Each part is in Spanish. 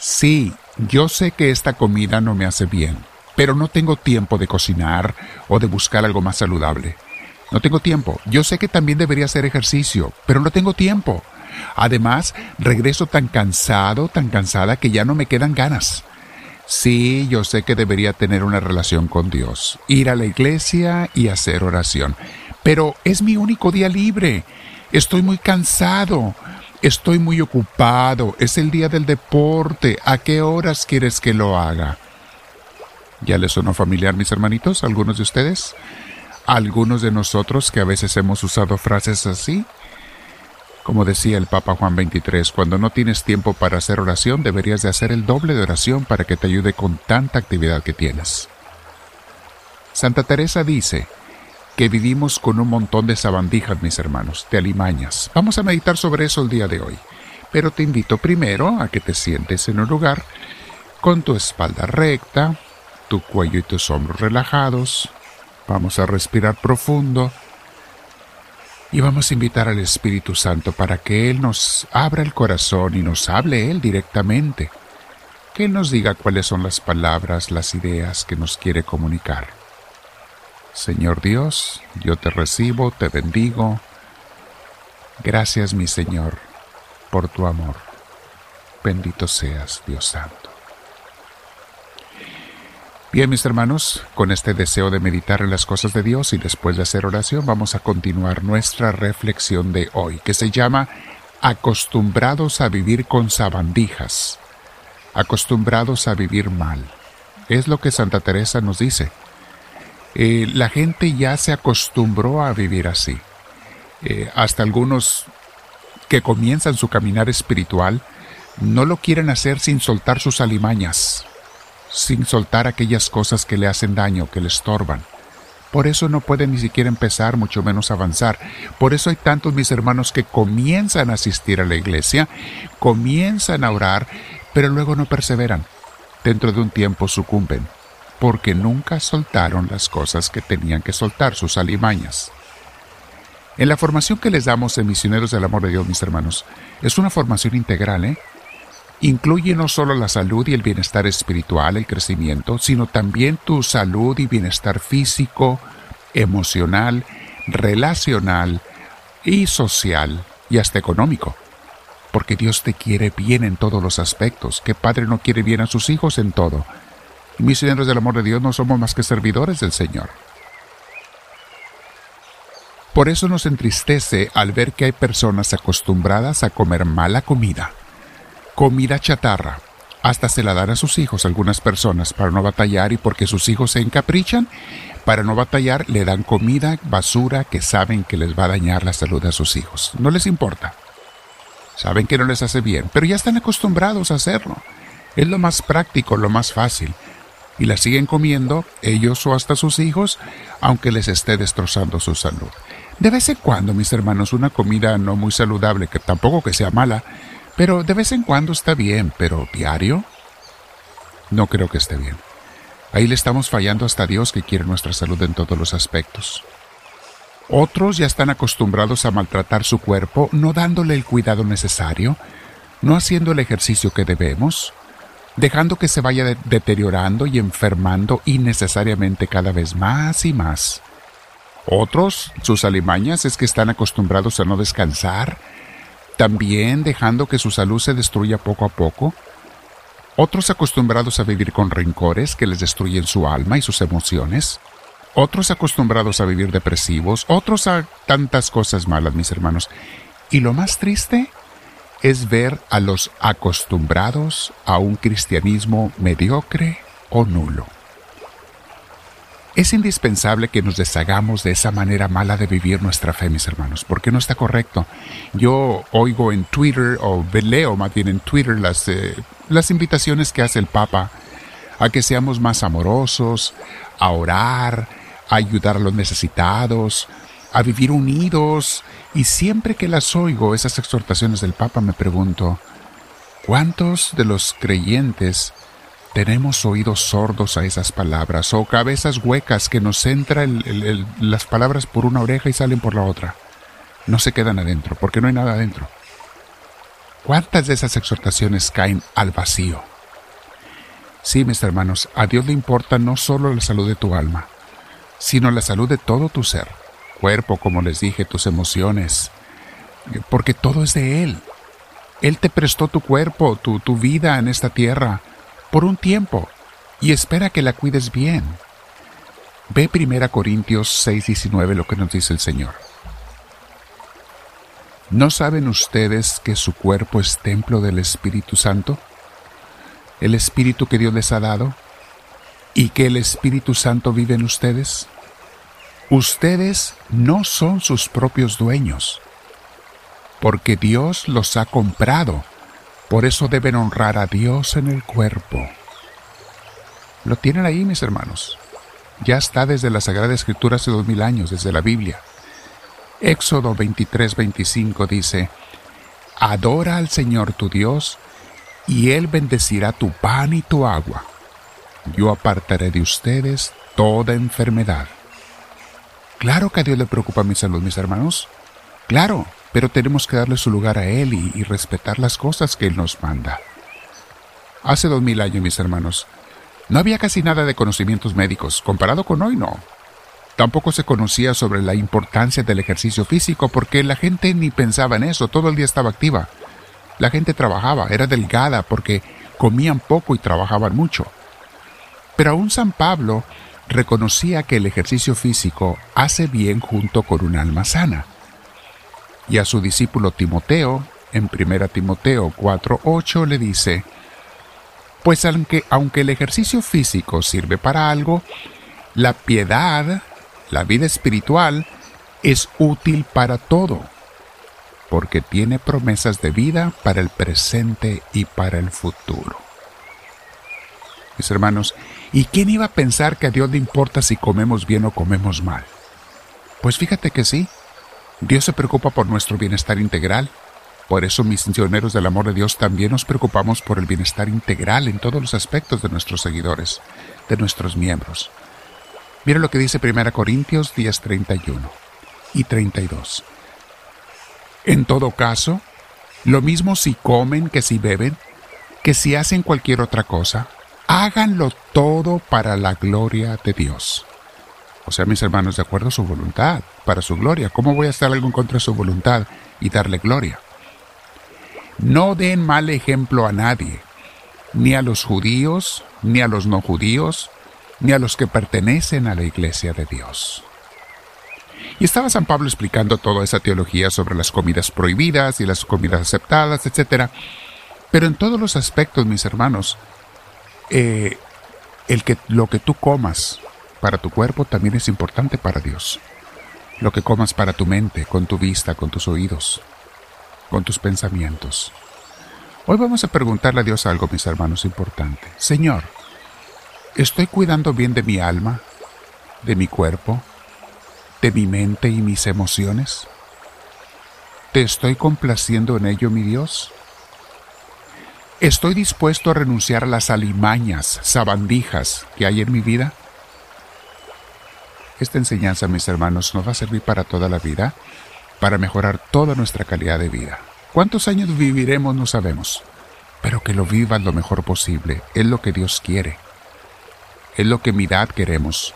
Sí, yo sé que esta comida no me hace bien, pero no tengo tiempo de cocinar o de buscar algo más saludable. No tengo tiempo. Yo sé que también debería hacer ejercicio, pero no tengo tiempo. Además, regreso tan cansado, tan cansada que ya no me quedan ganas. Sí, yo sé que debería tener una relación con Dios, ir a la iglesia y hacer oración, pero es mi único día libre. Estoy muy cansado. Estoy muy ocupado. Es el día del deporte. ¿A qué horas quieres que lo haga? ¿Ya les sonó familiar, mis hermanitos? ¿Algunos de ustedes? ¿Algunos de nosotros que a veces hemos usado frases así? Como decía el Papa Juan XXIII, cuando no tienes tiempo para hacer oración, deberías de hacer el doble de oración para que te ayude con tanta actividad que tienes. Santa Teresa dice que vivimos con un montón de sabandijas, mis hermanos, de alimañas. Vamos a meditar sobre eso el día de hoy. Pero te invito primero a que te sientes en un lugar con tu espalda recta, tu cuello y tus hombros relajados. Vamos a respirar profundo y vamos a invitar al Espíritu Santo para que Él nos abra el corazón y nos hable Él directamente. Que Él nos diga cuáles son las palabras, las ideas que nos quiere comunicar. Señor Dios, yo te recibo, te bendigo. Gracias mi Señor por tu amor. Bendito seas, Dios Santo. Bien, mis hermanos, con este deseo de meditar en las cosas de Dios y después de hacer oración, vamos a continuar nuestra reflexión de hoy, que se llama Acostumbrados a vivir con sabandijas, acostumbrados a vivir mal. Es lo que Santa Teresa nos dice. Eh, la gente ya se acostumbró a vivir así. Eh, hasta algunos que comienzan su caminar espiritual no lo quieren hacer sin soltar sus alimañas, sin soltar aquellas cosas que le hacen daño, que le estorban. Por eso no pueden ni siquiera empezar, mucho menos avanzar. Por eso hay tantos mis hermanos que comienzan a asistir a la iglesia, comienzan a orar, pero luego no perseveran. Dentro de un tiempo sucumben, porque nunca soltaron las cosas que tenían que soltar, sus alimañas. En la formación que les damos en Misioneros del Amor de Dios, mis hermanos, es una formación integral, ¿eh? incluye no solo la salud y el bienestar espiritual, el crecimiento, sino también tu salud y bienestar físico, emocional, relacional y social y hasta económico. Porque Dios te quiere bien en todos los aspectos. ¿Qué padre no quiere bien a sus hijos en todo? Y misioneros del amor de Dios no somos más que servidores del Señor. Por eso nos entristece al ver que hay personas acostumbradas a comer mala comida comida chatarra. Hasta se la dan a sus hijos algunas personas para no batallar y porque sus hijos se encaprichan, para no batallar le dan comida, basura que saben que les va a dañar la salud a sus hijos. No les importa. Saben que no les hace bien, pero ya están acostumbrados a hacerlo. Es lo más práctico, lo más fácil. Y la siguen comiendo, ellos o hasta sus hijos, aunque les esté destrozando su salud. De vez en cuando, mis hermanos, una comida no muy saludable, que tampoco que sea mala, pero de vez en cuando está bien, pero diario no creo que esté bien. Ahí le estamos fallando hasta Dios que quiere nuestra salud en todos los aspectos. Otros ya están acostumbrados a maltratar su cuerpo, no dándole el cuidado necesario, no haciendo el ejercicio que debemos, dejando que se vaya deteriorando y enfermando innecesariamente cada vez más y más. Otros, sus alimañas es que están acostumbrados a no descansar, también dejando que su salud se destruya poco a poco. Otros acostumbrados a vivir con rencores que les destruyen su alma y sus emociones. Otros acostumbrados a vivir depresivos. Otros a tantas cosas malas, mis hermanos. Y lo más triste es ver a los acostumbrados a un cristianismo mediocre o nulo. Es indispensable que nos deshagamos de esa manera mala de vivir nuestra fe, mis hermanos, porque no está correcto. Yo oigo en Twitter, o leo más bien en Twitter, las, eh, las invitaciones que hace el Papa a que seamos más amorosos, a orar, a ayudar a los necesitados, a vivir unidos. Y siempre que las oigo, esas exhortaciones del Papa, me pregunto, ¿cuántos de los creyentes tenemos oídos sordos a esas palabras o cabezas huecas que nos entran las palabras por una oreja y salen por la otra. No se quedan adentro porque no hay nada adentro. ¿Cuántas de esas exhortaciones caen al vacío? Sí, mis hermanos, a Dios le importa no solo la salud de tu alma, sino la salud de todo tu ser, cuerpo, como les dije, tus emociones, porque todo es de Él. Él te prestó tu cuerpo, tu, tu vida en esta tierra, por un tiempo, y espera que la cuides bien. Ve 1 Corintios 6:19 lo que nos dice el Señor. ¿No saben ustedes que su cuerpo es templo del Espíritu Santo? El Espíritu que Dios les ha dado y que el Espíritu Santo vive en ustedes. Ustedes no son sus propios dueños, porque Dios los ha comprado. Por eso deben honrar a Dios en el cuerpo. Lo tienen ahí, mis hermanos. Ya está desde la Sagrada Escritura hace dos mil años, desde la Biblia. Éxodo 23, 25 dice, Adora al Señor tu Dios, y Él bendecirá tu pan y tu agua. Yo apartaré de ustedes toda enfermedad. Claro que a Dios le preocupa mi salud, mis hermanos. Claro, pero tenemos que darle su lugar a Él y, respetar las cosas que Él nos manda. Hace dos mil años, mis hermanos, no había casi nada de conocimientos médicos, comparado con hoy no. Tampoco se conocía sobre la importancia del ejercicio físico porque la gente ni pensaba en eso, todo el día estaba activa. La gente trabajaba, era delgada porque comían poco y trabajaban mucho. Pero aún San Pablo reconocía que el ejercicio físico hace bien junto con un alma sana. Y a su discípulo Timoteo, en 1 Timoteo 4:8 le dice, pues aunque, aunque el ejercicio físico sirve para algo, la piedad, la vida espiritual, es útil para todo, porque tiene promesas de vida para el presente y para el futuro. Mis hermanos, ¿y quién iba a pensar que a Dios le importa si comemos bien o comemos mal? Pues fíjate que sí, Dios se preocupa por nuestro bienestar integral por eso, misioneros del amor de Dios, también nos preocupamos por el bienestar integral en todos los aspectos de nuestros seguidores, de nuestros miembros. Mira lo que dice 1 Corintios 10, 31 y 32. En todo caso, lo mismo si comen que si beben, que si hacen cualquier otra cosa, háganlo todo para la gloria de Dios. O sea, mis hermanos, de acuerdo a su voluntad, para su gloria. ¿Cómo voy a hacer algo en contra de su voluntad y darle gloria? No den mal ejemplo a nadie, ni a los judíos, ni a los no judíos, ni a los que pertenecen a la iglesia de Dios. Y estaba San Pablo explicando toda esa teología sobre las comidas prohibidas y las comidas aceptadas, etc. Pero en todos los aspectos, mis hermanos, eh, el que, lo que tú comas para tu cuerpo también es importante para Dios. Lo que comas para tu mente, con tu vista, con tus oídos, con tus pensamientos. Hoy vamos a preguntarle a Dios algo, mis hermanos, importante. Señor, ¿estoy cuidando bien de mi alma, de mi cuerpo, de mi mente y mis emociones? ¿Te estoy complaciendo en ello, mi Dios? ¿Estoy dispuesto a renunciar a las alimañas, sabandijas que hay en mi vida? Esta enseñanza, mis hermanos, nos va a servir para toda la vida para mejorar toda nuestra calidad de vida. ¿Cuántos años viviremos no sabemos? Pero que lo vivas lo mejor posible. Es lo que Dios quiere. Es lo que mi edad queremos.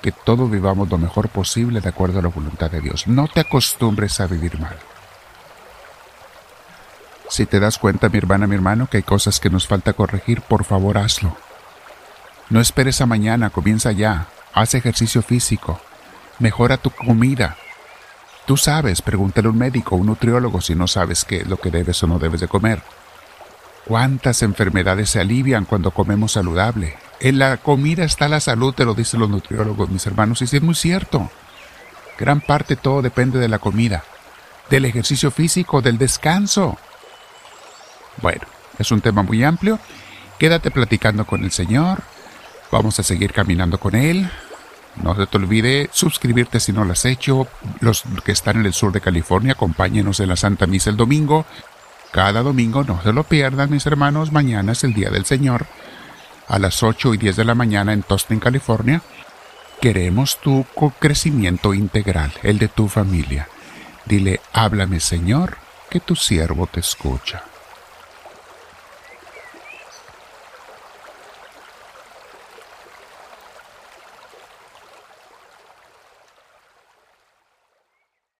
Que todos vivamos lo mejor posible de acuerdo a la voluntad de Dios. No te acostumbres a vivir mal. Si te das cuenta, mi hermana, mi hermano, que hay cosas que nos falta corregir, por favor hazlo. No esperes a mañana, comienza ya. Haz ejercicio físico. Mejora tu comida. Tú sabes, pregúntale a un médico, un nutriólogo, si no sabes qué lo que debes o no debes de comer. ¿Cuántas enfermedades se alivian cuando comemos saludable? En la comida está la salud, te lo dicen los nutriólogos, mis hermanos, y es muy cierto. Gran parte todo depende de la comida, del ejercicio físico, del descanso. Bueno, es un tema muy amplio. Quédate platicando con el Señor. Vamos a seguir caminando con Él. No se te olvide suscribirte si no lo has hecho. Los que están en el sur de California, acompáñenos en la Santa Misa el domingo. Cada domingo no se lo pierdan, mis hermanos. Mañana es el Día del Señor. A las 8 y 10 de la mañana en Tostin, California. Queremos tu crecimiento integral, el de tu familia. Dile, háblame Señor, que tu siervo te escucha.